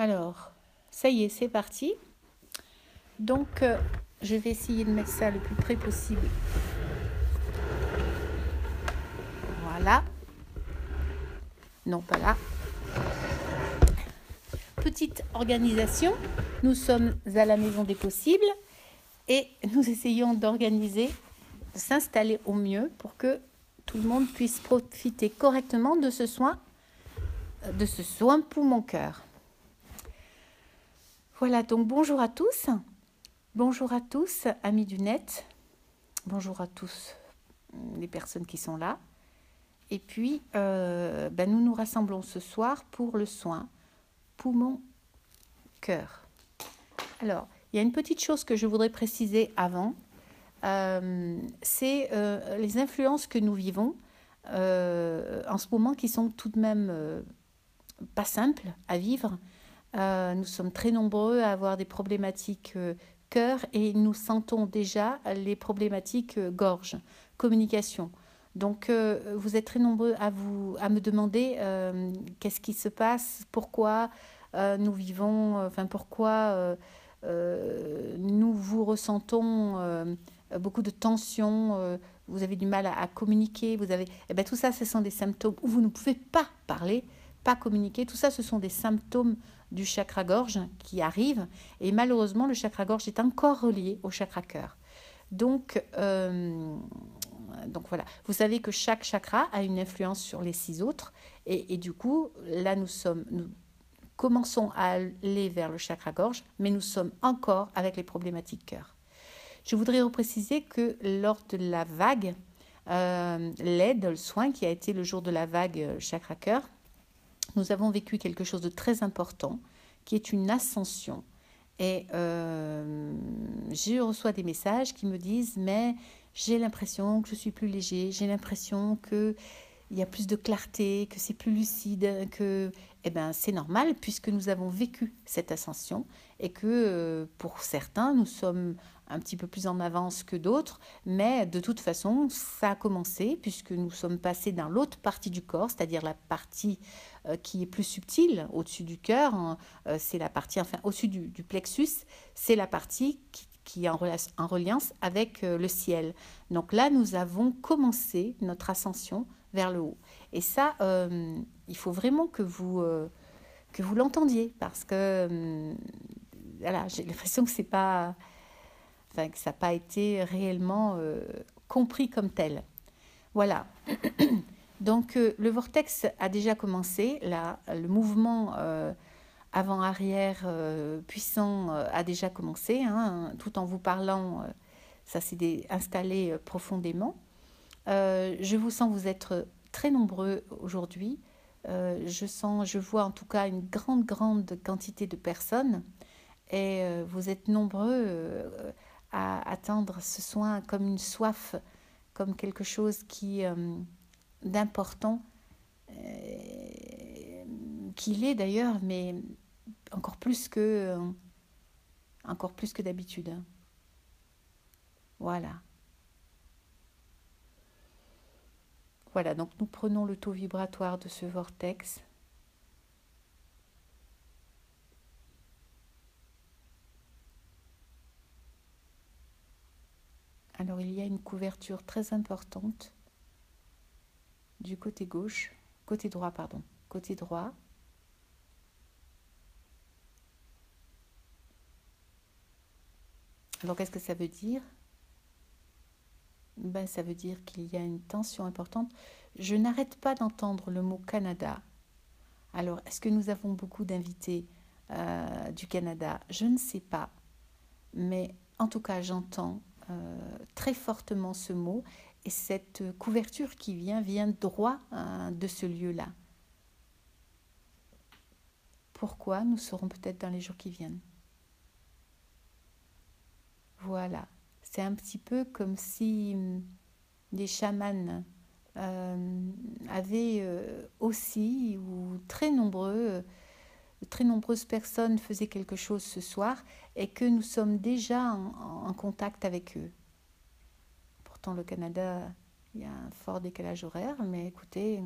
Alors, ça y est, c'est parti. Donc, euh, je vais essayer de mettre ça le plus près possible. Voilà. Non, pas là. Petite organisation. Nous sommes à la maison des possibles et nous essayons d'organiser, de s'installer au mieux pour que tout le monde puisse profiter correctement de ce soin, de ce soin pour mon cœur. Voilà, donc bonjour à tous. Bonjour à tous, amis du net. Bonjour à tous les personnes qui sont là. Et puis, euh, ben nous nous rassemblons ce soir pour le soin poumon cœur. Alors, il y a une petite chose que je voudrais préciser avant. Euh, c'est euh, les influences que nous vivons en ce moment qui sont tout de même pas simples à vivre. Euh, nous sommes très nombreux à avoir des problématiques euh, cœur et nous sentons déjà les problématiques euh, gorge, communication. Donc, vous êtes très nombreux à, vous, à me demander qu'est-ce qui se passe, pourquoi nous vivons, enfin pourquoi nous vous ressentons beaucoup de tension, vous avez du mal à, communiquer, vous avez, eh bien, tout ça, ce sont des symptômes où vous ne pouvez pas parler, pas communiquer. Tout ça, ce sont des symptômes du chakra gorge qui arrive. Et malheureusement, le chakra gorge est encore relié au chakra cœur. Donc, euh, donc voilà, vous savez que chaque chakra a une influence sur les six autres. Et, du coup, là, nous sommes, nous commençons à aller vers le chakra gorge, mais nous sommes encore avec les problématiques cœur. Je voudrais repréciser que lors de la vague, euh, l'aide, le soin qui a été le jour de la vague euh, chakra cœur, nous avons vécu quelque chose de très important, qui est une ascension. Et euh, je reçois des messages qui me disent, mais j'ai l'impression que je suis plus léger, j'ai l'impression que il y a plus de clarté, que c'est plus lucide, que eh ben, c'est normal puisque nous avons vécu cette ascension et que euh, pour certains, nous sommes un petit peu plus en avance que d'autres, mais de toute façon, ça a commencé puisque nous sommes passés dans l'autre partie du corps, c'est-à-dire la partie euh, qui est plus subtile au-dessus du cœur, hein, euh, c'est la partie, enfin au-dessus du, plexus, c'est la partie qui, est en, reliance avec le ciel. Donc là, nous avons commencé notre ascension vers le haut. Et ça, euh, il faut vraiment que vous, euh, que vous l'entendiez parce que euh, voilà, j'ai l'impression que c'est pas, que ça n'a pas été réellement compris comme tel. Voilà. Donc le vortex a déjà commencé, là, le mouvement avant-arrière puissant a déjà commencé, hein, tout en vous parlant, ça s'est installé profondément. Euh, je vous sens vous être très nombreux aujourd'hui. Euh, je sens, je vois en tout cas une grande, grande quantité de personnes et euh, vous êtes nombreux à attendre ce soin comme une soif, comme quelque chose qui d'important, qu'il est d'ailleurs, mais encore plus que encore plus que d'habitude. Voilà. Voilà, donc nous prenons le taux vibratoire de ce vortex. Alors il y a une couverture très importante du côté gauche, côté droit, pardon, côté droit. Alors qu'est-ce que ça veut dire? Ben, ça veut dire qu'il y a une tension importante. Je n'arrête pas d'entendre le mot Canada. Alors, est-ce que nous avons beaucoup d'invités euh, du Canada? Je ne sais pas. Mais en tout cas, j'entends très fortement ce mot et cette couverture qui vient vient droit euh, de ce lieu-là. Pourquoi Nous saurons peut-être dans les jours qui viennent? Voilà. C'est un petit peu comme si hum, des chamans euh, avaient euh, aussi, ou très nombreux, très nombreuses personnes faisaient quelque chose ce soir et que nous sommes déjà en, en contact avec eux. Pourtant, le Canada, il y a un fort décalage horaire, mais écoutez,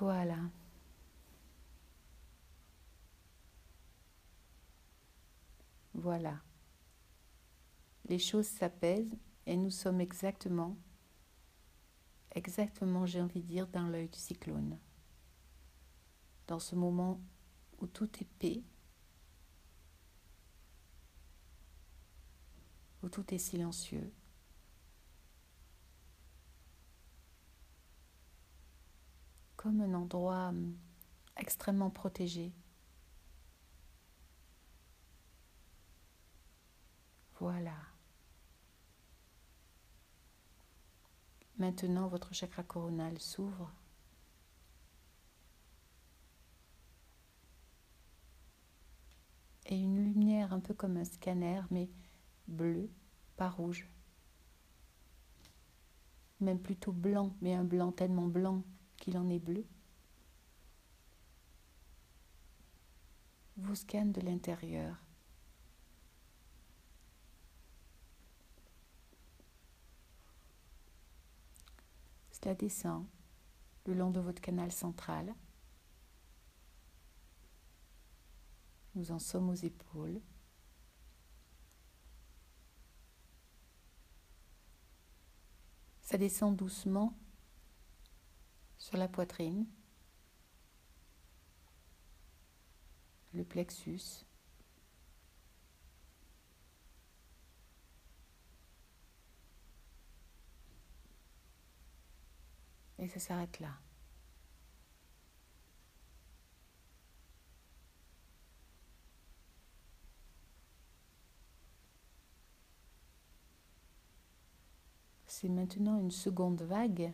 voilà. Voilà. Les choses s'apaisent et nous sommes exactement, exactement, j'ai envie de dire, dans l'œil du cyclone. Dans ce moment où tout est paix, où tout est silencieux. Comme un endroit hum, extrêmement protégé. Voilà. Maintenant, votre chakra coronal s'ouvre. Et une lumière un peu comme un scanner, mais bleu, pas rouge. Même plutôt blanc, mais un blanc tellement blanc qu'il en est bleu. Vous scanne de l'intérieur. Cela descend le long de votre canal central. Nous en sommes aux épaules. Ça descend doucement sur la poitrine, le plexus. Et ça s'arrête là. Maintenant une seconde vague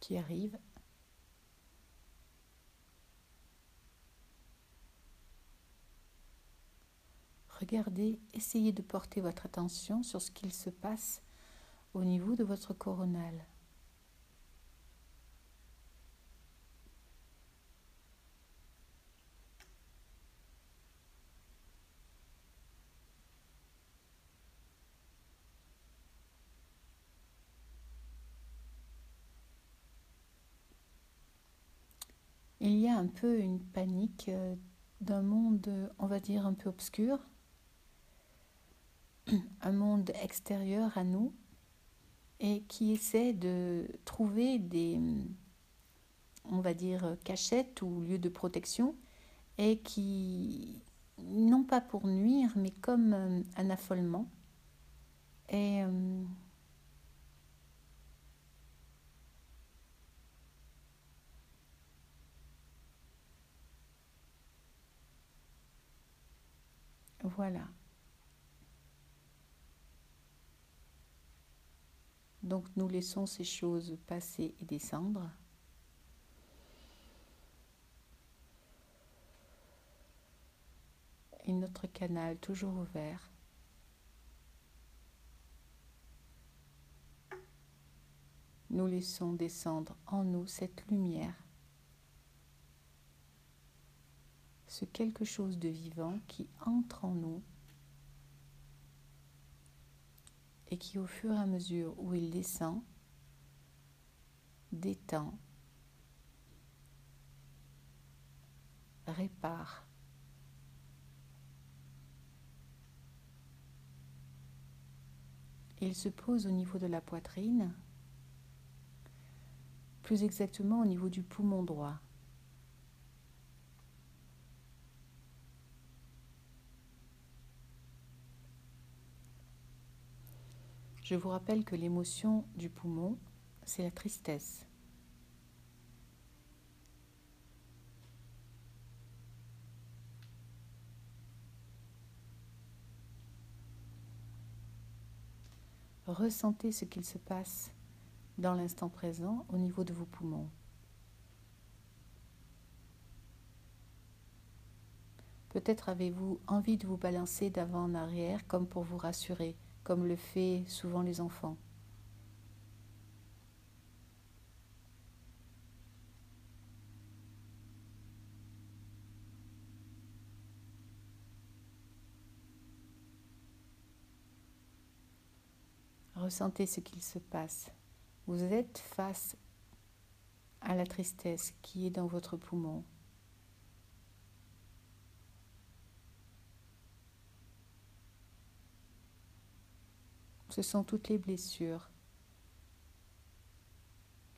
qui arrive. Regardez, essayez de porter votre attention sur ce qu'il se passe au niveau de votre coronal. Il y a un peu une panique euh, d'un monde, on va dire, un peu obscur, un monde extérieur à nous, et qui essaie de trouver des, on va dire, cachettes ou lieux de protection, et qui, non pas pour nuire, mais comme euh, un affolement. Et Voilà. Donc nous laissons ces choses passer et descendre. Et notre canal toujours ouvert. Nous laissons descendre en nous cette lumière ce quelque chose de vivant qui entre en nous et qui au fur et à mesure où il descend, détend, répare. Il se pose au niveau de la poitrine, plus exactement au niveau du poumon droit. Je vous rappelle que l'émotion du poumon, c'est la tristesse. Ressentez ce qu'il se passe dans l'instant présent au niveau de vos poumons. Peut-être avez-vous envie de vous balancer d'avant en arrière comme pour vous rassurer comme le fait souvent les enfants. Ressentez ce qu'il se passe. Vous êtes face à la tristesse qui est dans votre poumon. Ce sont toutes les blessures,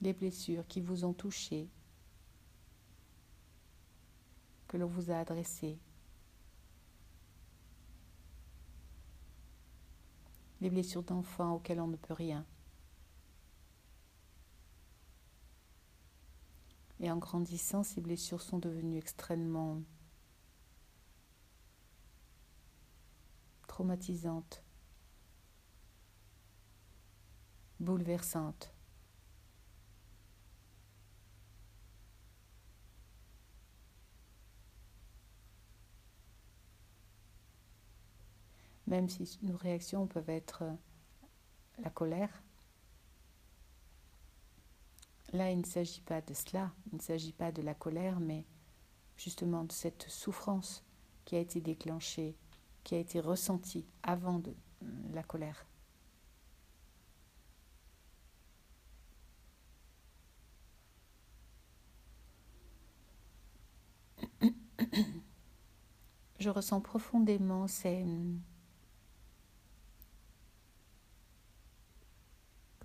les blessures qui vous ont touché, que l'on vous a adressées. Les blessures d'enfants auxquelles on ne peut rien. Et en grandissant, ces blessures sont devenues extrêmement traumatisantes, bouleversantes. Même si nos réactions peuvent être la colère, Là, il ne s'agit pas de cela, il ne s'agit pas de la colère, mais justement de cette souffrance qui a été déclenchée, qui a été ressentie avant de la colère. Je ressens profondément ces,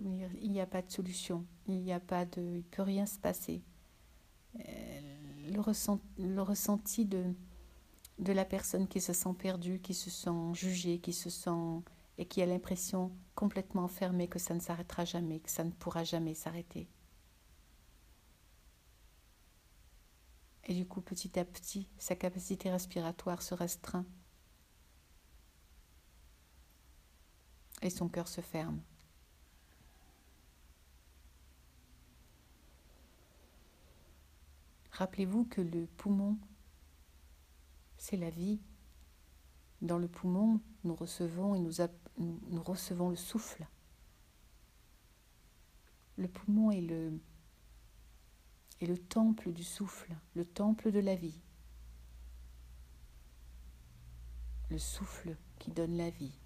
il n'y a pas de solution, il n'y a pas de, il peut rien se passer. Euh, le, le ressenti de, de la personne qui se sent perdue, qui se sent jugée, qui se sent et qui a l'impression complètement enfermée que ça ne s'arrêtera jamais, que ça ne pourra jamais s'arrêter. Et du coup, petit à petit, sa capacité respiratoire se restreint et son cœur se ferme. Rappelez-vous que le poumon, c'est la vie. Dans le poumon, nous recevons et nous, nous recevons le souffle. Le poumon est le, est le temple du souffle, le temple de la vie. Le souffle qui donne la vie.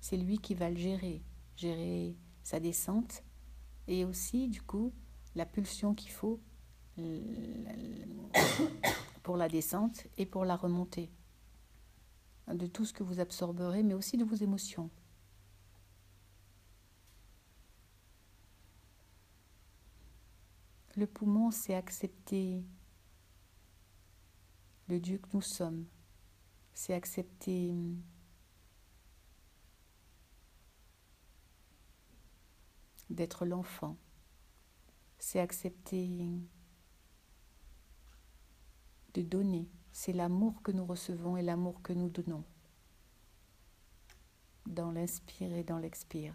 C'est lui qui va le gérer, gérer sa descente et aussi, du coup, la pulsion qu'il faut pour la descente et pour la remontée de tout ce que vous absorberez, mais aussi de vos émotions. Le poumon, c'est accepter le Dieu que nous sommes, c'est accepter d'être l'enfant c'est accepter de donner. C'est l'amour que nous recevons et l'amour que nous donnons dans l'inspire et dans l'expire.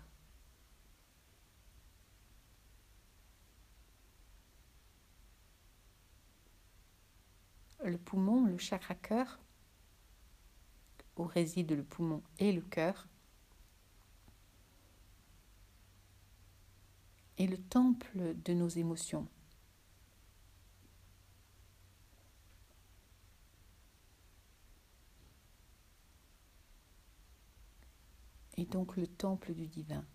Le poumon, le chakra cœur, où réside le poumon et le cœur, est le temple de nos émotions. Et donc le temple du divin.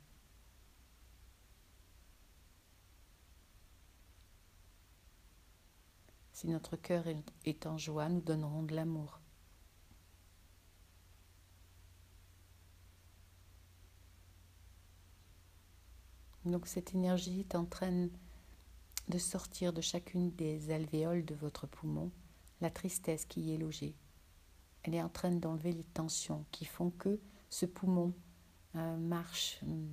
Si notre cœur est en joie, nous donnerons de l'amour. Donc cette énergie est en train de sortir de chacune des alvéoles de votre poumon la tristesse qui y est logée. Elle est en train d'enlever les tensions qui font que ce poumon euh, marche, euh,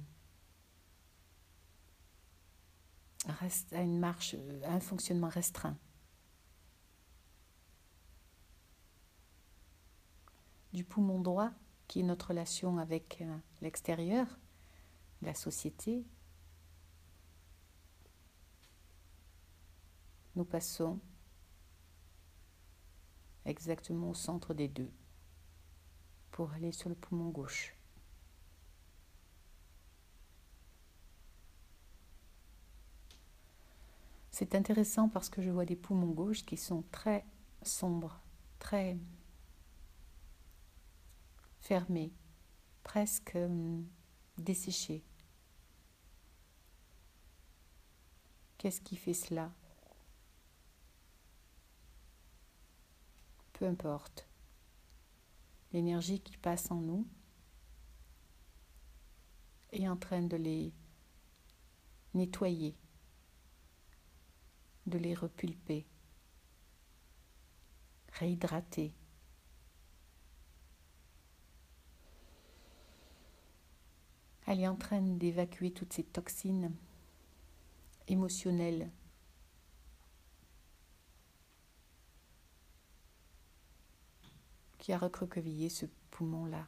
reste à une marche, euh, à un fonctionnement restreint. Du poumon droit, qui est notre relation avec l'extérieur, la société, nous passons exactement au centre des deux pour aller sur le poumon gauche. C'est intéressant parce que je vois des poumons gauches qui sont très sombres, très fermés, presque hum, desséchés. Qu'est-ce qui fait cela? Peu importe. L'énergie qui passe en nous est en train de les nettoyer, de les repulper, réhydrater. Elle est en train d'évacuer toutes ces toxines émotionnelles qui a recroquevillé ce poumon-là.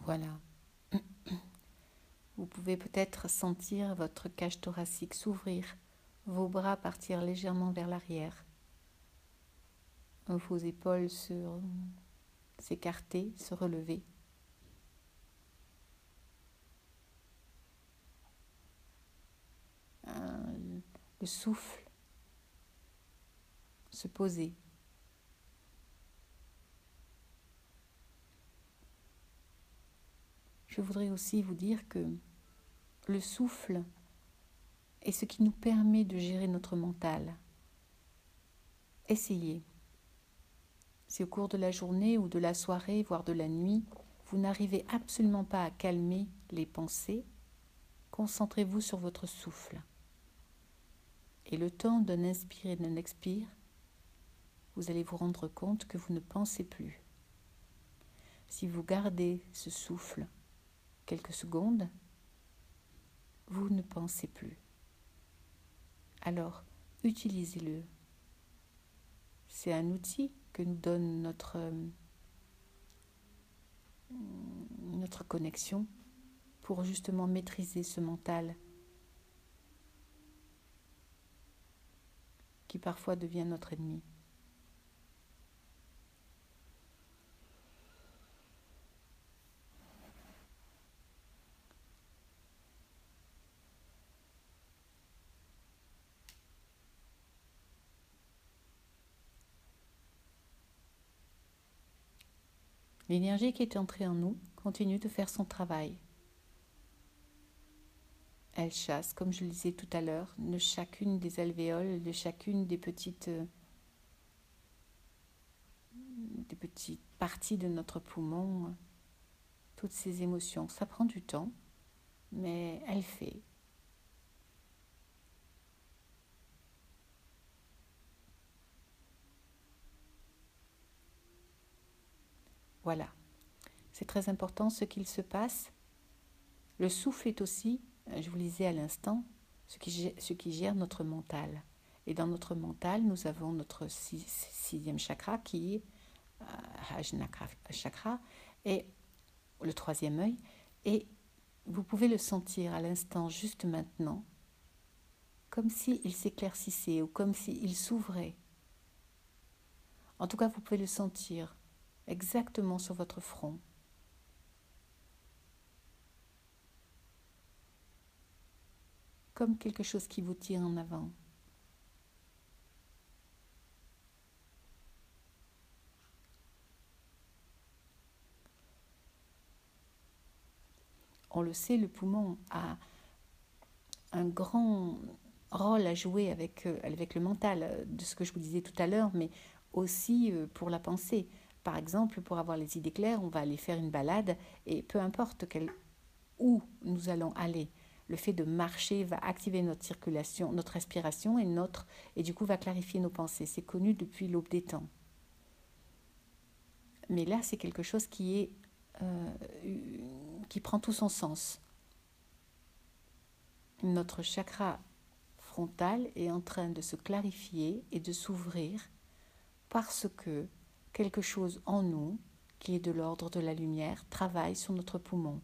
Voilà. Vous pouvez peut-être sentir votre cage thoracique s'ouvrir, vos bras partir légèrement vers l'arrière, vos épaules s'écarter, se relever. le souffle se poser. Je voudrais aussi vous dire que le souffle est ce qui nous permet de gérer notre mental. Essayez. Si au cours de la journée ou de la soirée, voire de la nuit, vous n'arrivez absolument pas à calmer les pensées, concentrez-vous sur votre souffle. Et le temps d'un inspire et d'un expire, vous allez vous rendre compte que vous ne pensez plus. Si vous gardez ce souffle quelques secondes, vous ne pensez plus. Alors, utilisez-le. C'est un outil que nous donne notre, notre connexion pour justement maîtriser ce mental qui parfois devient notre ennemi. L'énergie qui est entrée en nous continue de faire son travail. Elle chasse, comme je le disais tout à l'heure, de chacune des alvéoles, de chacune des petites, euh, des petites parties de notre poumon, toutes ces émotions. Ça prend du temps, mais elle fait. Voilà. C'est très important ce qu'il se passe. Le souffle est aussi euh, je vous lisais à l'instant, ce qui, gère notre mental. Et dans notre mental, nous avons notre sixième chakra qui est euh, chakra et le troisième œil. Et vous pouvez le sentir à l'instant, juste maintenant, comme s'il s'éclaircissait ou comme s'il s'ouvrait. En tout cas, vous pouvez le sentir exactement sur votre front. comme quelque chose qui vous tire en avant. On le sait, le poumon a un grand rôle à jouer avec, euh, avec le mental, euh, de ce que je vous disais tout à l'heure, mais aussi euh, pour la pensée. Par exemple, pour avoir les idées claires, on va aller faire une balade et peu importe où nous allons aller, le fait de marcher va activer notre circulation, notre respiration et notre et du coup va clarifier nos pensées. C'est connu depuis l'aube des temps. Mais là, c'est quelque chose qui est euh, qui prend tout son sens. Notre chakra frontal est en train de se clarifier et de s'ouvrir parce que quelque chose en nous, qui est de l'ordre de la lumière, travaille sur notre poumon.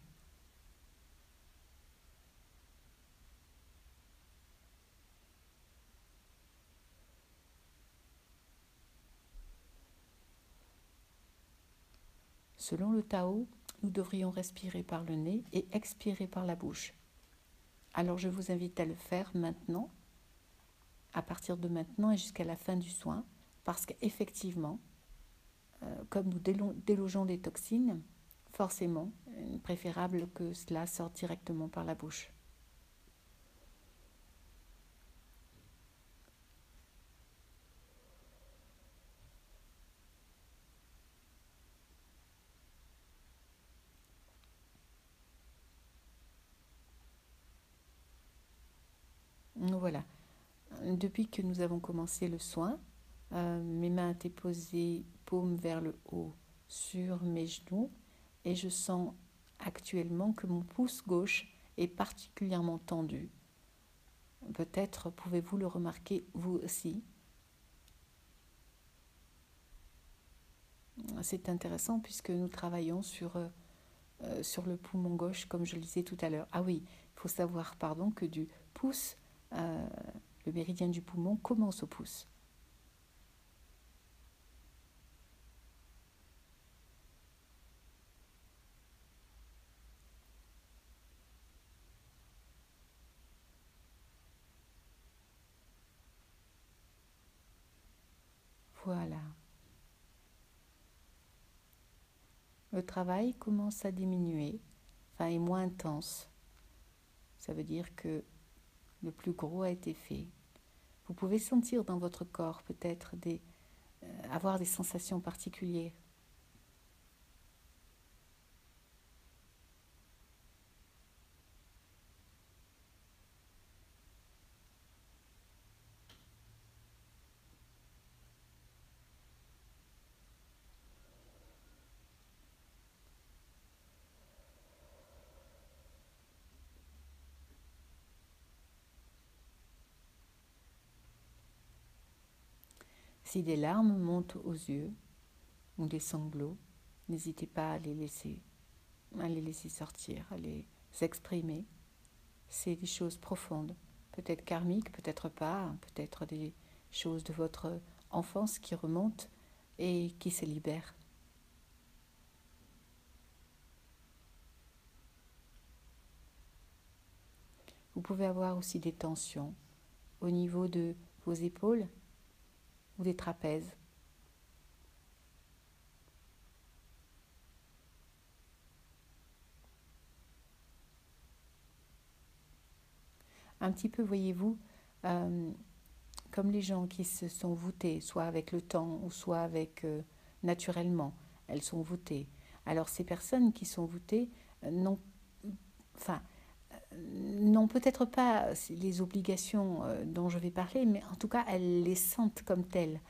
Selon le Tao, nous devrions respirer par le nez et expirer par la bouche. Alors je vous invite à le faire maintenant, à partir de maintenant et jusqu'à la fin du soin, parce qu'effectivement, comme nous délogeons des toxines, forcément, préférable que cela sorte directement par la bouche. Voilà. Depuis que nous avons commencé le soin, euh, mes mains étaient posées paume vers le haut sur mes genoux et je sens actuellement que mon pouce gauche est particulièrement tendu. Peut-être pouvez-vous le remarquer vous aussi. C'est intéressant puisque nous travaillons sur, euh, sur le poumon gauche comme je le disais tout à l'heure. Ah oui, il faut savoir pardon que du pouce, euh, le méridien du poumon commence au pouce. Voilà. Le travail commence à diminuer, enfin est moins intense. Ça veut dire que le plus gros a été fait. Vous pouvez sentir dans votre corps peut-être des euh, avoir des sensations particulières Si des larmes montent aux yeux ou des sanglots, n'hésitez pas à les laisser, à les laisser sortir, à les exprimer. C'est des choses profondes, peut-être karmiques, peut-être pas, peut-être des choses de votre enfance qui remontent et qui se libèrent. Vous pouvez avoir aussi des tensions au niveau de vos épaules ou des trapèzes. Un petit peu, voyez-vous, euh, comme les gens qui se sont voûtés, soit avec le temps ou soit avec euh, naturellement, elles sont voûtées. Alors ces personnes qui sont voûtées euh, n'ont, enfin, n'ont peut-être pas les obligations euh, dont je vais parler, mais en tout cas, elles les sentent comme telles,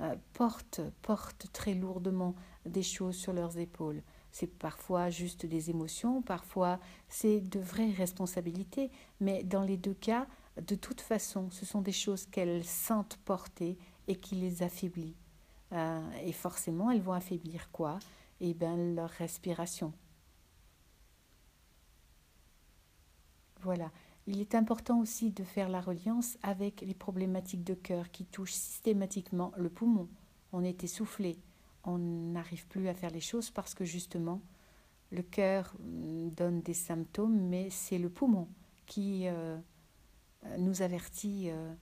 euh, portent, portent très lourdement des choses sur leurs épaules. C'est parfois juste des émotions, parfois c'est de vraies responsabilités, mais dans les deux cas, de toute façon, ce sont des choses qu'elles sentent porter et qui les affaiblissent. Euh, et forcément, elles vont affaiblir quoi? Eh bien, leur respiration. Voilà. Il est important aussi de faire la reliance avec les problématiques de cœur qui touchent systématiquement le poumon. On est essoufflé, on n'arrive plus à faire les choses parce que justement le cœur mm, donne des symptômes, mais c'est le poumon qui euh, nous avertit euh,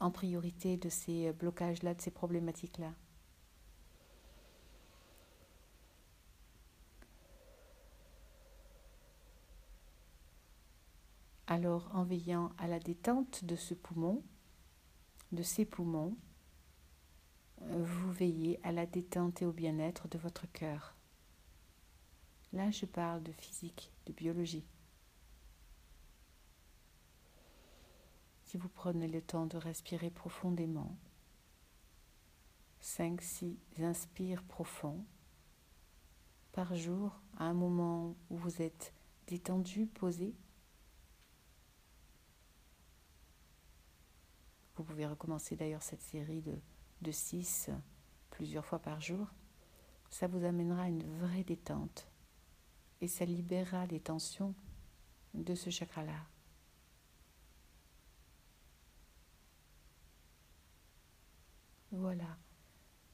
en priorité de ces blocages-là, de ces problématiques-là. Alors, en veillant à la détente de ce poumon, de ces poumons, vous veillez à la détente et au bien-être de votre cœur. Là, je parle de physique, de biologie. Si vous prenez le temps de respirer profondément, 5-6 inspires profonds par jour, à un moment où vous êtes détendu, posé, Vous pouvez recommencer d'ailleurs cette série de, de 6 plusieurs fois par jour. Ça vous amènera une vraie détente et ça libérera les tensions de ce chakra-là. Voilà.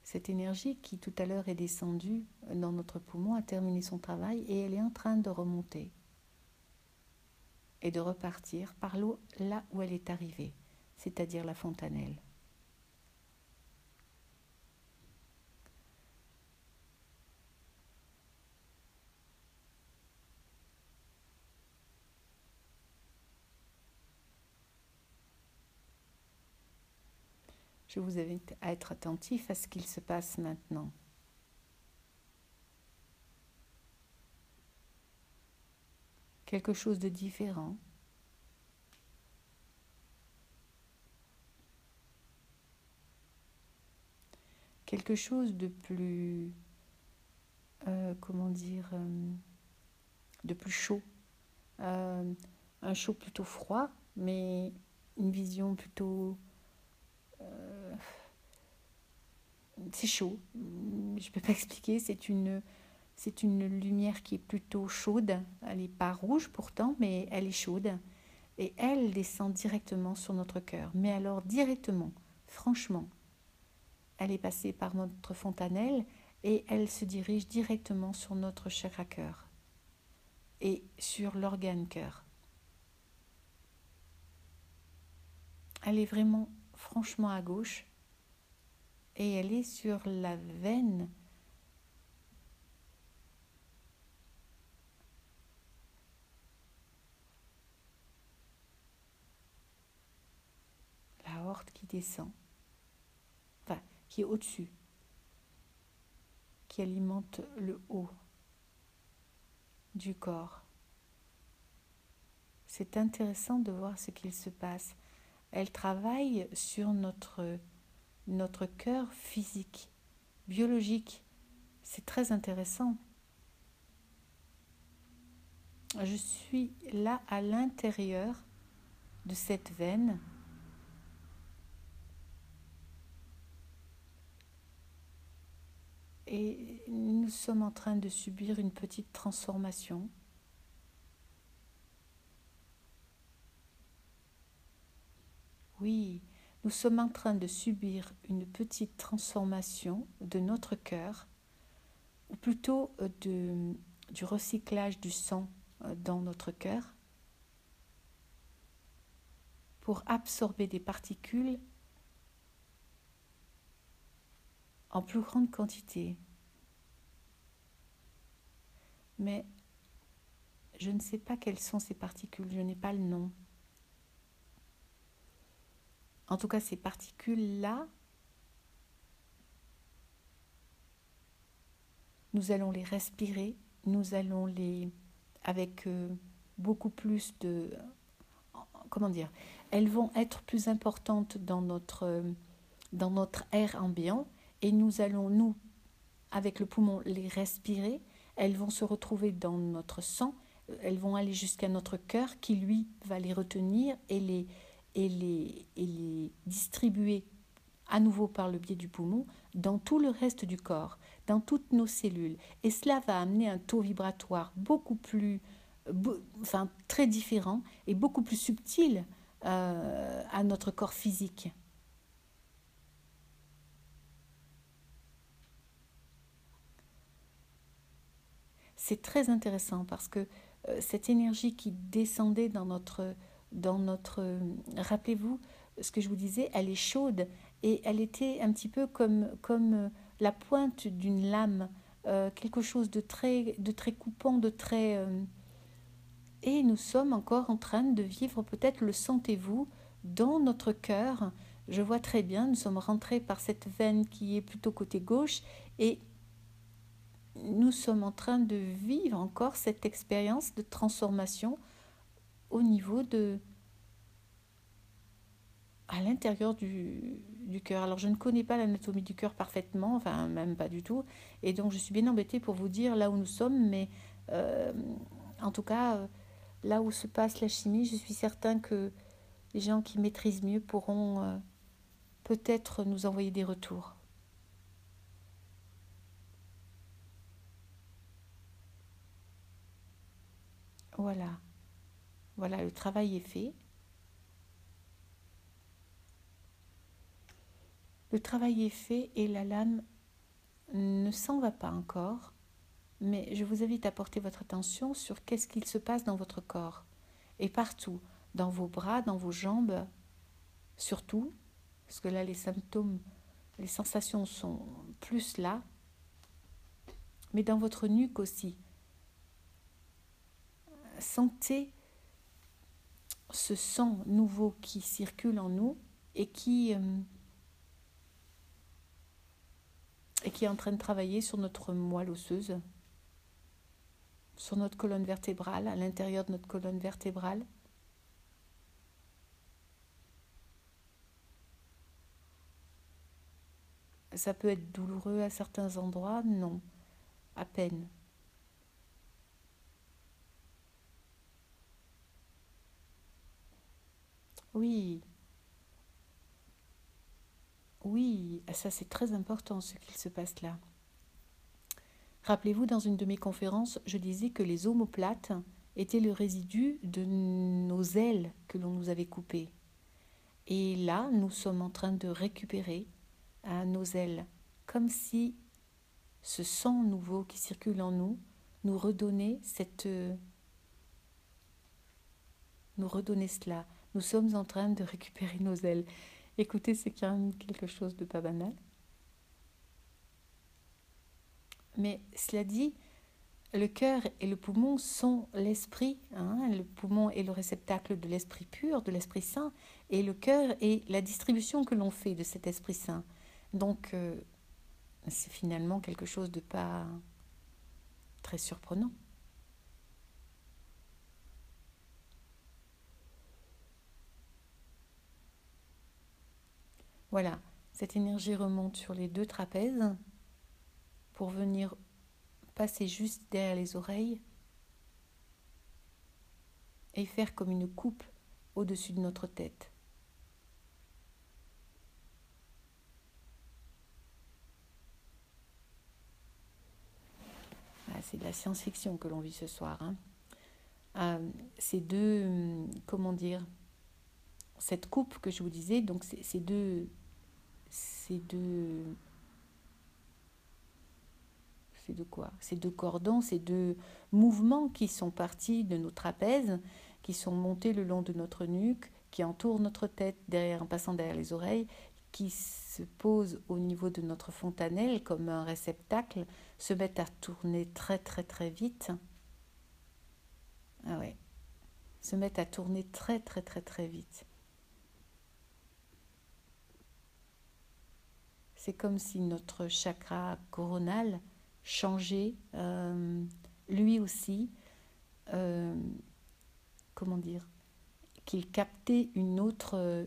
Cette énergie qui tout à l'heure est descendue dans notre poumon a terminé son travail et elle est en train de remonter et de repartir par l'eau là où elle est arrivée c'est-à-dire la fontanelle. Je vous invite à être attentif à ce qu'il se passe maintenant. Quelque chose de différent Quelque chose de plus, euh, comment dire, euh, de plus chaud. Euh, un chaud plutôt froid, mais une vision plutôt... C'est chaud. Je ne peux pas expliquer. C'est une, c'est une lumière qui est plutôt chaude. Elle n'est pas rouge pourtant, mais elle est chaude. Et elle descend directement sur notre cœur. Mais alors directement, franchement. Elle est passée par notre fontanelle et elle se dirige directement sur notre chakra cœur et sur l'organe cœur. Elle est vraiment franchement à gauche et elle est sur la veine la horte qui descend, qui est au-dessus, qui alimente le haut du corps. C'est intéressant de voir ce qu'il se passe. Elle travaille sur notre, notre cœur physique, biologique. C'est très intéressant. Je suis là à l'intérieur de cette veine. Et nous sommes en train de subir une petite transformation. Oui, nous sommes en train de subir une petite transformation de notre cœur, ou plutôt euh, du recyclage du sang euh, dans notre cœur, pour absorber des particules en plus grande quantité. Mais je ne sais pas quelles sont ces particules, je n'ai pas le nom. En tout cas, ces particules-là, nous allons les respirer, nous allons les, avec euh, beaucoup plus de, comment dire, elles vont être plus importantes dans notre, dans notre air ambiant et nous allons, nous, avec le poumon, les respirer. Elles vont se retrouver dans notre sang, elles vont aller jusqu'à notre cœur qui, lui, va les retenir et les, et les, et les distribuer à nouveau par le biais du poumon dans tout le reste du corps, dans toutes nos cellules. Et cela va amener un taux vibratoire beaucoup plus, enfin très différent et beaucoup plus subtil euh, à notre corps physique. C'est très intéressant parce que euh, cette énergie qui descendait dans notre dans notre... Rappelez-vous ce que je vous disais, elle est chaude et elle était un petit peu comme, comme la pointe d'une lame, euh, quelque chose de très, de très coupant, de très... Euh, et nous sommes encore en train de vivre, peut-être le sentez-vous, dans notre cœur. Je vois très bien, nous sommes rentrés par cette veine qui est plutôt côté gauche et nous sommes en train de vivre encore cette expérience de transformation au niveau de à l'intérieur du, cœur. Alors je ne connais pas l'anatomie du cœur parfaitement, enfin même pas du tout, et donc je suis bien embêtée pour vous dire là où nous sommes, mais euh, en tout cas euh, là où se passe la chimie, je suis certain que les gens qui maîtrisent mieux pourront euh, peut-être nous envoyer des retours. Voilà. Voilà, le travail est fait. Le travail est fait et la lame ne s'en va pas encore, mais je vous invite à porter votre attention sur qu'est-ce qu'il se passe dans votre corps et partout, dans vos bras, dans vos jambes, surtout, parce que là les symptômes, les sensations sont plus là, mais dans votre nuque aussi. Sentez ce sang nouveau qui circule en nous et qui, euh, qui est en train de travailler sur notre moelle osseuse, sur notre colonne vertébrale, à l'intérieur de notre colonne vertébrale. Ça peut être douloureux à certains endroits, non, à peine. Oui, oui, ça c'est très important ce qu'il se passe là. Rappelez-vous, dans une de mes conférences, je disais que les omoplates étaient le résidu de nos ailes que l'on nous avait coupées. Et là, nous sommes en train de récupérer à nos ailes, comme si ce sang nouveau qui circule en nous nous redonnait cette nous redonnait cela. Nous sommes en train de récupérer nos ailes. Écoutez, c'est quand même quelque chose de pas banal. Mais cela dit, le cœur et le poumon sont l'esprit. Hein, le poumon est le réceptacle de l'esprit pur, de l'esprit saint, et le cœur est la distribution que l'on fait de cet esprit saint. Donc, euh, c'est finalement quelque chose de pas très surprenant. Voilà, cette énergie remonte sur les deux trapèzes pour venir passer juste derrière les oreilles et faire comme une coupe au-dessus de notre tête. Ah, c'est de la science-fiction que l'on vit ce soir. Hein. Euh, ces deux, hum, comment dire, cette coupe que je vous disais, donc ces deux ces deux c'est de quoi? Ces deux cordons, ces deux mouvements qui sont partis de nos trapèzes, qui sont montés le long de notre nuque, qui entourent notre tête derrière, en passant derrière les oreilles, qui se posent au niveau de notre fontanelle comme un réceptacle, se mettent à tourner très très très vite. Ah ouais. Se mettent à tourner très très très très vite. C'est comme si notre chakra coronal changeait euh, lui aussi, euh, comment dire, qu'il captait une autre,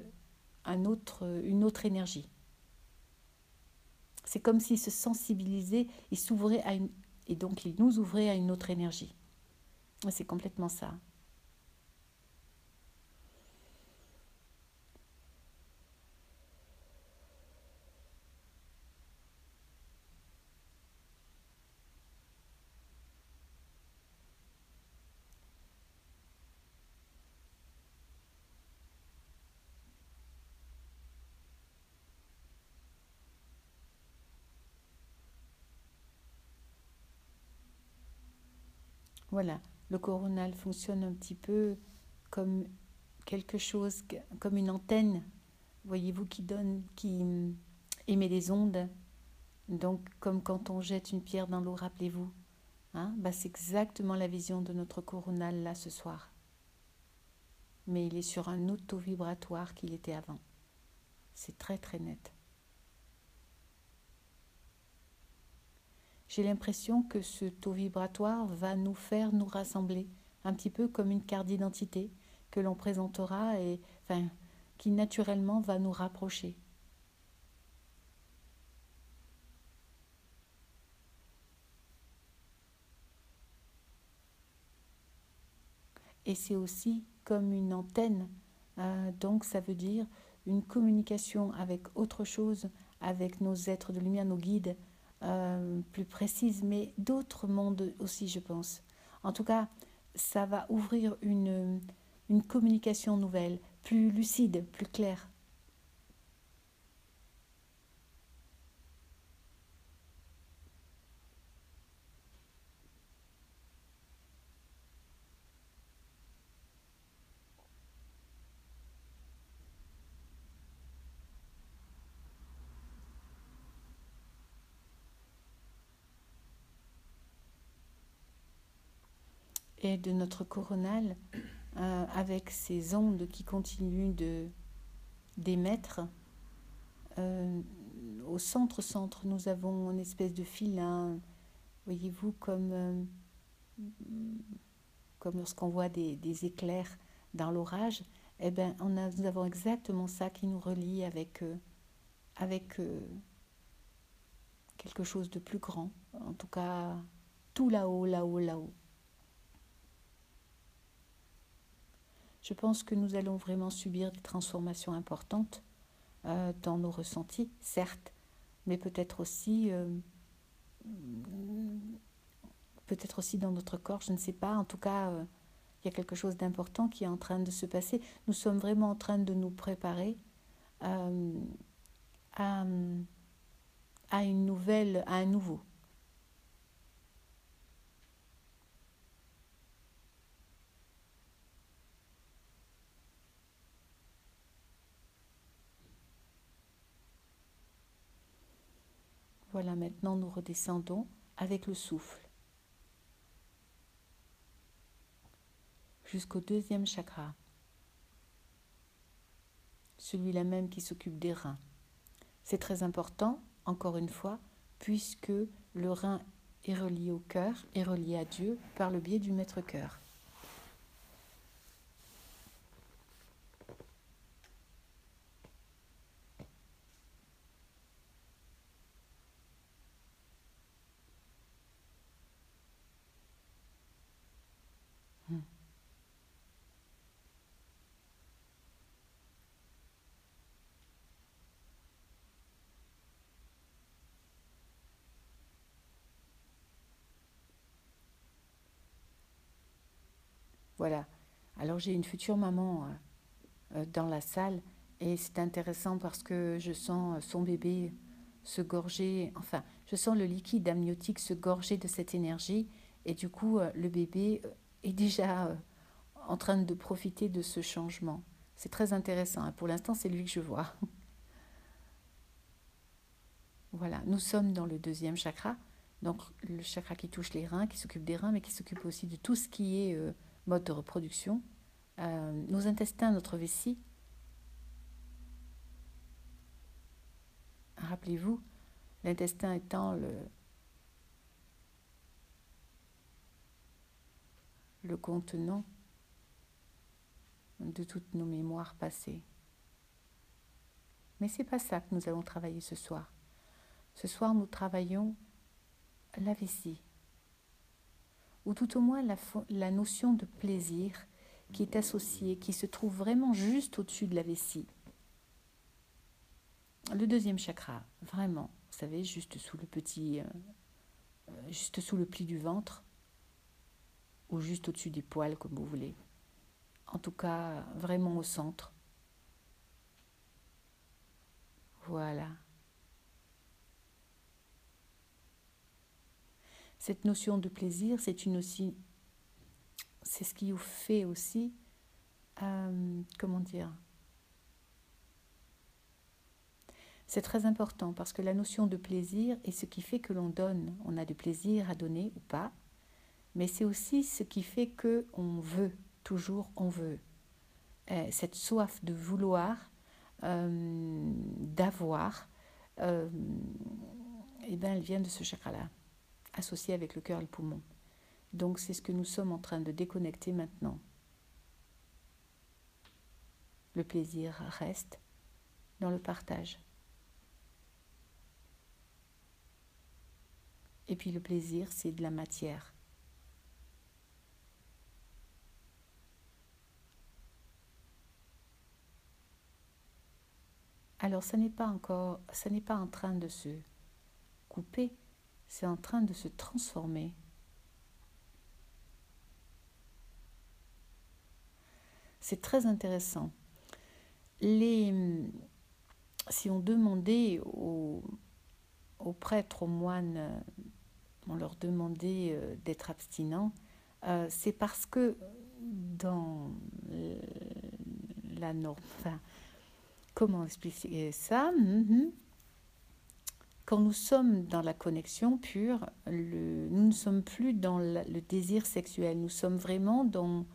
un autre, une autre énergie. C'est comme s'il se sensibilisait, il s'ouvrait à une, et donc il nous ouvrait à une autre énergie. C'est complètement ça. Voilà, le coronal fonctionne un petit peu comme quelque chose, comme une antenne, voyez-vous, qui donne, qui émet des ondes. Donc, comme quand on jette une pierre dans l'eau, rappelez-vous. Hein, bah, c'est exactement la vision de notre coronal là ce soir. Mais il est sur un auto-vibratoire qu'il était avant. C'est très très net. J'ai l'impression que ce taux vibratoire va nous faire nous rassembler, un petit peu comme une carte d'identité que l'on présentera et enfin, qui naturellement va nous rapprocher. Et c'est aussi comme une antenne, euh, donc ça veut dire une communication avec autre chose, avec nos êtres de lumière, nos guides, euh, plus précise, mais d'autres mondes aussi, je pense. En tout cas, ça va ouvrir une, une communication nouvelle, plus lucide, plus claire. De notre coronal euh, avec ces ondes qui continuent de d'émettre euh, au centre-centre, nous avons une espèce de filin, voyez-vous, comme, euh, comme lorsqu'on voit des, éclairs dans l'orage. Eh a, nous avons exactement ça qui nous relie avec, euh, avec quelque chose de plus grand. En tout cas, tout là-haut, là-haut, là-haut. Je pense que nous allons vraiment subir des transformations importantes euh, dans nos ressentis, certes, mais peut-être aussi, euh, peut-être aussi dans notre corps, je ne sais pas. En tout cas, euh, il y a quelque chose d'important qui est en train de se passer. Nous sommes vraiment en train de nous préparer à, à une nouvelle, à un nouveau. Voilà, maintenant nous redescendons avec le souffle jusqu'au deuxième chakra, celui-là même qui s'occupe des reins. C'est très important, encore une fois, puisque le rein est relié au cœur, est relié à Dieu par le biais du maître-cœur. Voilà. Alors j'ai une future maman euh, euh, dans la salle et c'est intéressant parce que je sens son bébé se gorger, enfin, je sens le liquide amniotique se gorger de cette énergie et du coup, euh, le bébé est déjà en train de profiter de ce changement. C'est très intéressant. Hein. Pour l'instant, c'est lui que je vois. Voilà, nous sommes dans le deuxième chakra, donc le chakra qui touche les reins, qui s'occupe des reins, mais qui s'occupe aussi de tout ce qui est mode de reproduction, euh, nos intestins, notre vessie. Rappelez-vous, l'intestin étant le, le contenant de toutes nos mémoires passées. Mais c'est pas ça que nous allons travailler ce soir. Ce soir, nous travaillons la vessie ou tout au moins la, notion de plaisir qui est associée, qui se trouve vraiment juste au-dessus de la vessie. Le deuxième chakra, vraiment, vous savez, juste sous le petit, euh, euh, juste sous le pli du ventre, ou juste au-dessus des poils, comme vous voulez. En tout cas, vraiment au centre. Voilà. Cette notion de plaisir, c'est une aussi, c'est ce qui vous fait aussi, euh, comment dire, C'est très important parce que la notion de plaisir est ce qui fait que l'on donne. On a du plaisir à donner ou pas, mais c'est aussi ce qui fait que on veut toujours, on veut. Euh, cette soif de vouloir, euh, d'avoir, eh ben, elle vient de ce chakra-là associé avec le cœur et le poumon. Donc c'est ce que nous sommes en train de déconnecter maintenant. Le plaisir reste dans le partage. Et puis le plaisir, c'est de la matière. Alors, ça n'est pas encore, ça n'est pas en train de se couper, c'est en train de se transformer. C'est très intéressant. Les, si on demandait aux, prêtres, aux moines, on leur demandait euh, d'être abstinents, euh, c'est parce que dans la norme, enfin, comment expliquer ça? Mhm. Quand nous sommes dans la connexion pure, nous ne sommes plus dans le désir sexuel, nous sommes vraiment dans,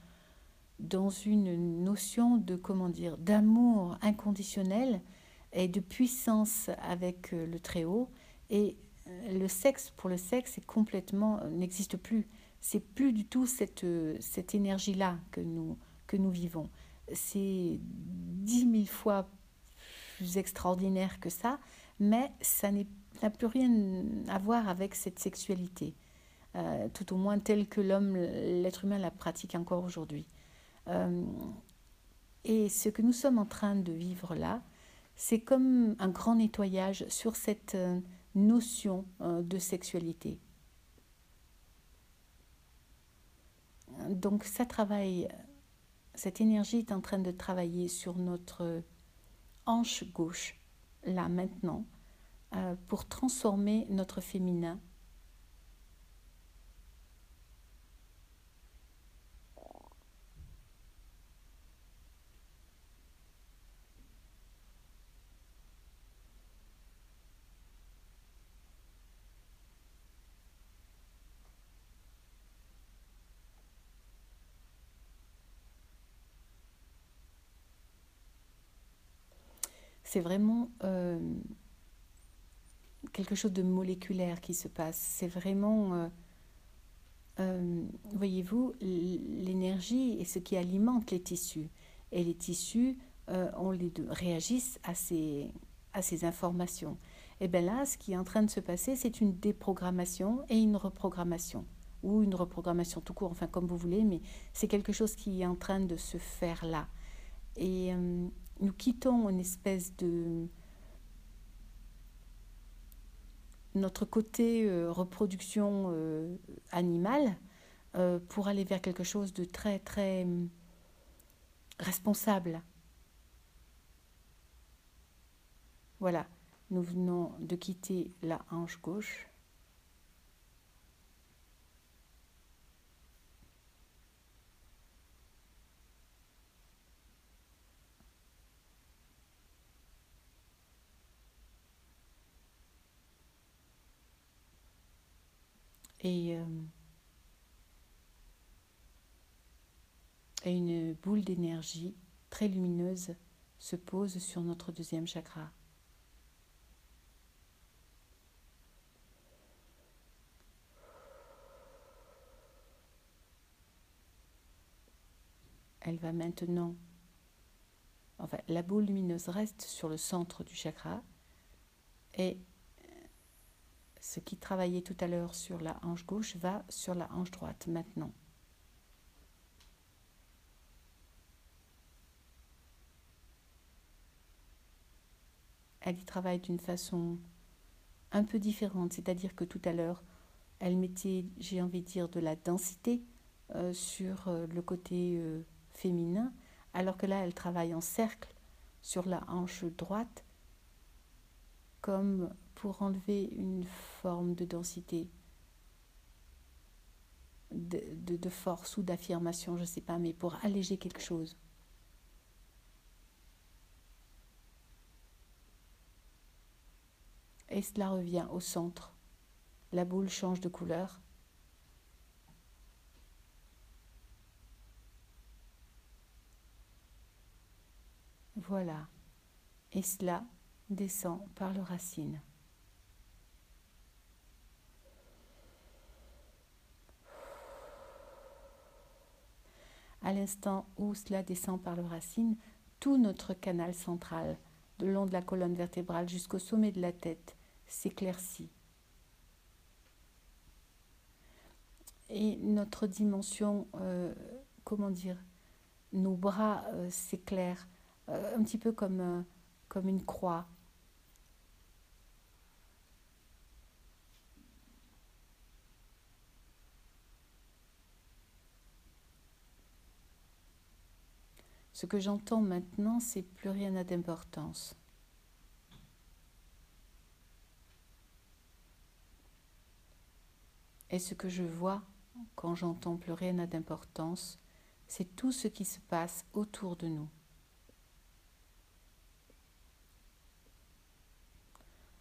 dans une notion de comment dire d'amour inconditionnel et de puissance avec euh, le Très-Haut. Et euh, le sexe pour le sexe est complètement n'existe plus. C'est plus du tout cette, cette énergie-là que nous, que nous vivons. C'est dix mille fois plus extraordinaire que ça, mais ça n'a plus rien à voir avec cette sexualité, tout au moins telle que l'homme, l'être humain la pratique encore aujourd'hui. Et ce que nous sommes en train de vivre là, c'est comme un grand nettoyage sur cette euh, notion euh, de sexualité. Donc ça travaille, cette énergie est en train de travailler sur notre hanche gauche, là maintenant, euh, pour transformer notre féminin. C'est vraiment euh, quelque chose de moléculaire qui se passe. C'est vraiment, euh, euh, voyez-vous, l'énergie est ce qui alimente les tissus. Et les tissus on les réagissent à ces, à ces informations. Et bien là, ce qui est en train de se passer, c'est une déprogrammation et une reprogrammation. Ou une reprogrammation tout court, enfin comme vous voulez, mais c'est quelque chose qui est en train de se faire là. Et nous quittons une espèce de notre côté euh, reproduction euh, animale euh, pour aller vers quelque chose de très très hum, responsable. Voilà, nous venons de quitter la hanche gauche. Et, euh, et une boule d'énergie très lumineuse se pose sur notre deuxième chakra. Elle va maintenant, enfin la boule lumineuse reste sur le centre du chakra et ce qui travaillait tout à l'heure sur la hanche gauche va sur la hanche droite maintenant. Elle y travaille d'une façon un peu différente, c'est-à-dire que tout à l'heure, elle mettait, j'ai envie de dire, de la densité euh, sur euh, le côté euh, féminin, alors que là, elle travaille en cercle sur la hanche droite, comme pour enlever une forme de densité, de, force ou d'affirmation, je ne sais pas, mais pour alléger quelque chose. Et cela revient au centre. La boule change de couleur. Voilà. Et cela descend par le racine. À l'instant où cela descend par le racine, tout notre canal central, de long de la colonne vertébrale jusqu'au sommet de la tête, s'éclaircit. Et notre dimension, euh, comment dire, nos bras euh, s'éclairent, euh, un petit peu comme, comme une croix, Ce que j'entends maintenant, c'est plus rien n'a d'importance. Et ce que je vois quand j'entends plus rien n'a d'importance, c'est tout ce qui se passe autour de nous.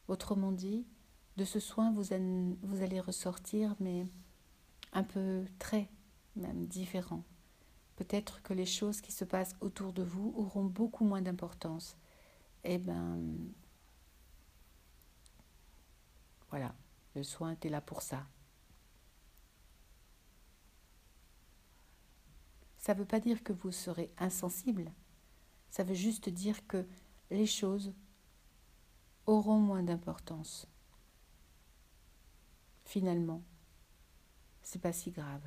Autrement dit, de ce soin, vous, allez ressortir, mais un peu très, même différent. Peut-être que les choses qui se passent autour de vous auront beaucoup moins d'importance. Eh ben, voilà, le soin était là pour ça. Ça ne veut pas dire que vous serez insensible, ça veut juste dire que les choses auront moins d'importance. Finalement, c'est pas si grave.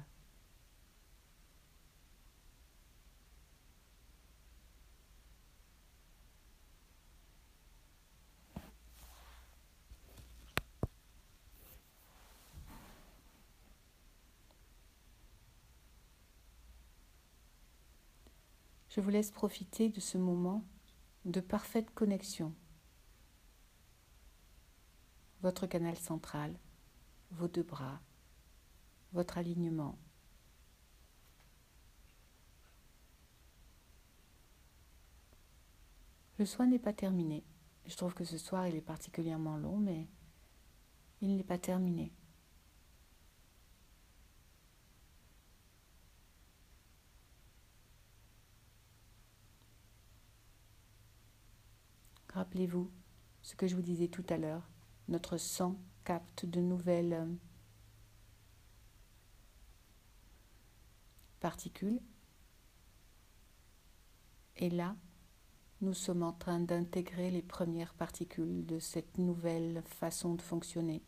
Je vous laisse profiter de ce moment de parfaite connexion. Votre canal central, vos deux bras, votre alignement. Le soin n'est pas terminé. Je trouve que ce soir il est particulièrement long, mais il n'est pas terminé. Rappelez-vous ce que je vous disais tout à l'heure. Notre sang capte de nouvelles euh, particules. Et là, nous sommes en train d'intégrer les premières particules de cette nouvelle façon de fonctionner.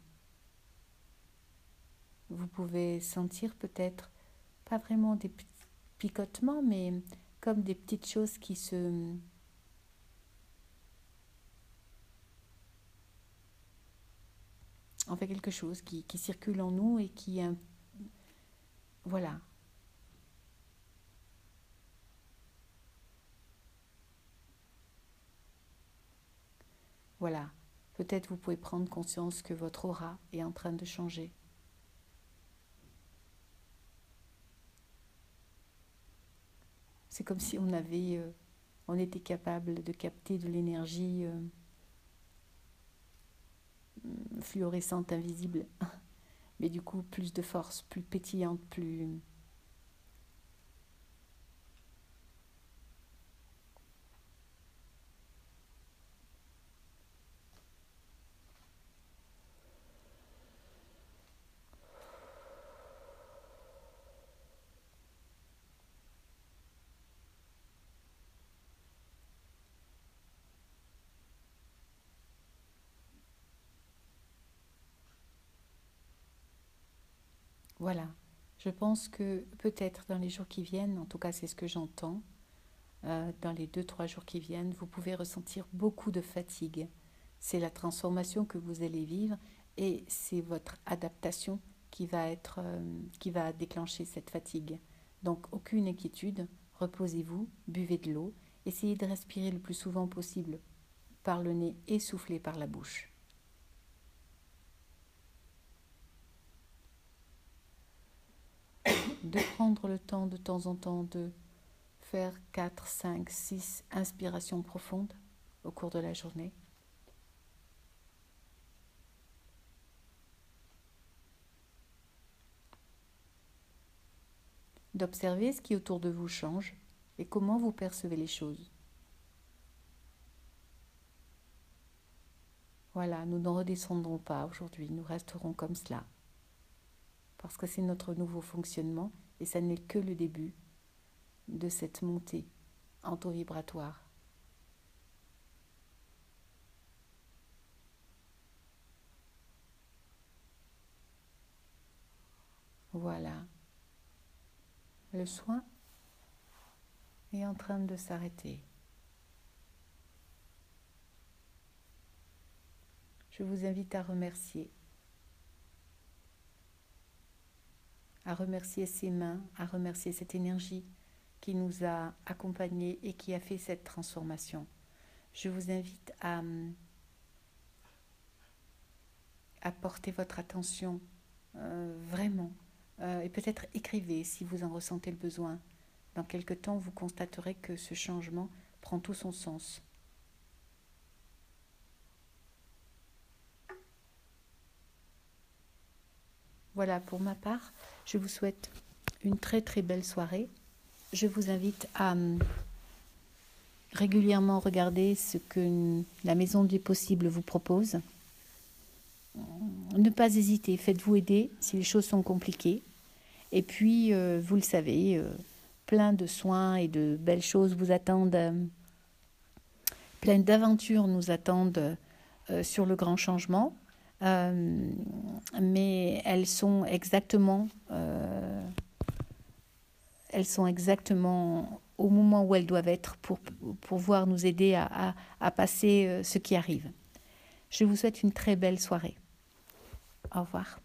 Vous pouvez sentir peut-être pas vraiment des picotements, mais comme des petites choses qui se en fait quelque chose qui, circule en nous et qui... voilà. Voilà. Peut-être vous pouvez prendre conscience que votre aura est en train de changer. C'est comme si on avait, euh, on était capable de capter de l'énergie. Euh, fluorescente, invisible, mais du coup plus de force, plus pétillante, plus... Voilà. Je pense que peut-être dans les jours qui viennent, en tout cas c'est ce que j'entends, euh, dans les deux, trois jours qui viennent, vous pouvez ressentir beaucoup de fatigue. C'est la transformation que vous allez vivre et c'est votre adaptation qui va, être, euh, qui va déclencher cette fatigue. Donc aucune inquiétude, reposez-vous, buvez de l'eau, essayez de respirer le plus souvent possible par le nez et soufflez par la bouche. De prendre le temps de temps en temps de faire 4, 5, 6 inspirations profondes au cours de la journée. D'observer ce qui autour de vous change et comment vous percevez les choses. Voilà, nous n'en redescendrons pas aujourd'hui, nous resterons comme cela parce que c'est notre nouveau fonctionnement et ça n'est que le début de cette montée en taux vibratoire. Voilà. Le soin est en train de s'arrêter. Je vous invite à remercier à remercier ses mains, à remercier cette énergie qui nous a accompagnés et qui a fait cette transformation. Je vous invite à, porter votre attention euh, vraiment euh, et peut-être écrivez si vous en ressentez le besoin. Dans quelque temps, vous constaterez que ce changement prend tout son sens. Voilà, pour ma part, je vous souhaite une très très belle soirée. Je vous invite à, régulièrement regarder ce que la Maison du Possible vous propose. Ne pas hésiter, faites-vous aider si les choses sont compliquées. Et puis, euh, vous le savez, euh, plein de soins et de belles choses vous attendent, euh, plein d'aventures nous attendent sur le grand changement. Mais elles sont exactement, elles sont exactement au moment où elles doivent être pour pouvoir nous aider à passer ce qui arrive. Je vous souhaite une très belle soirée. Au revoir.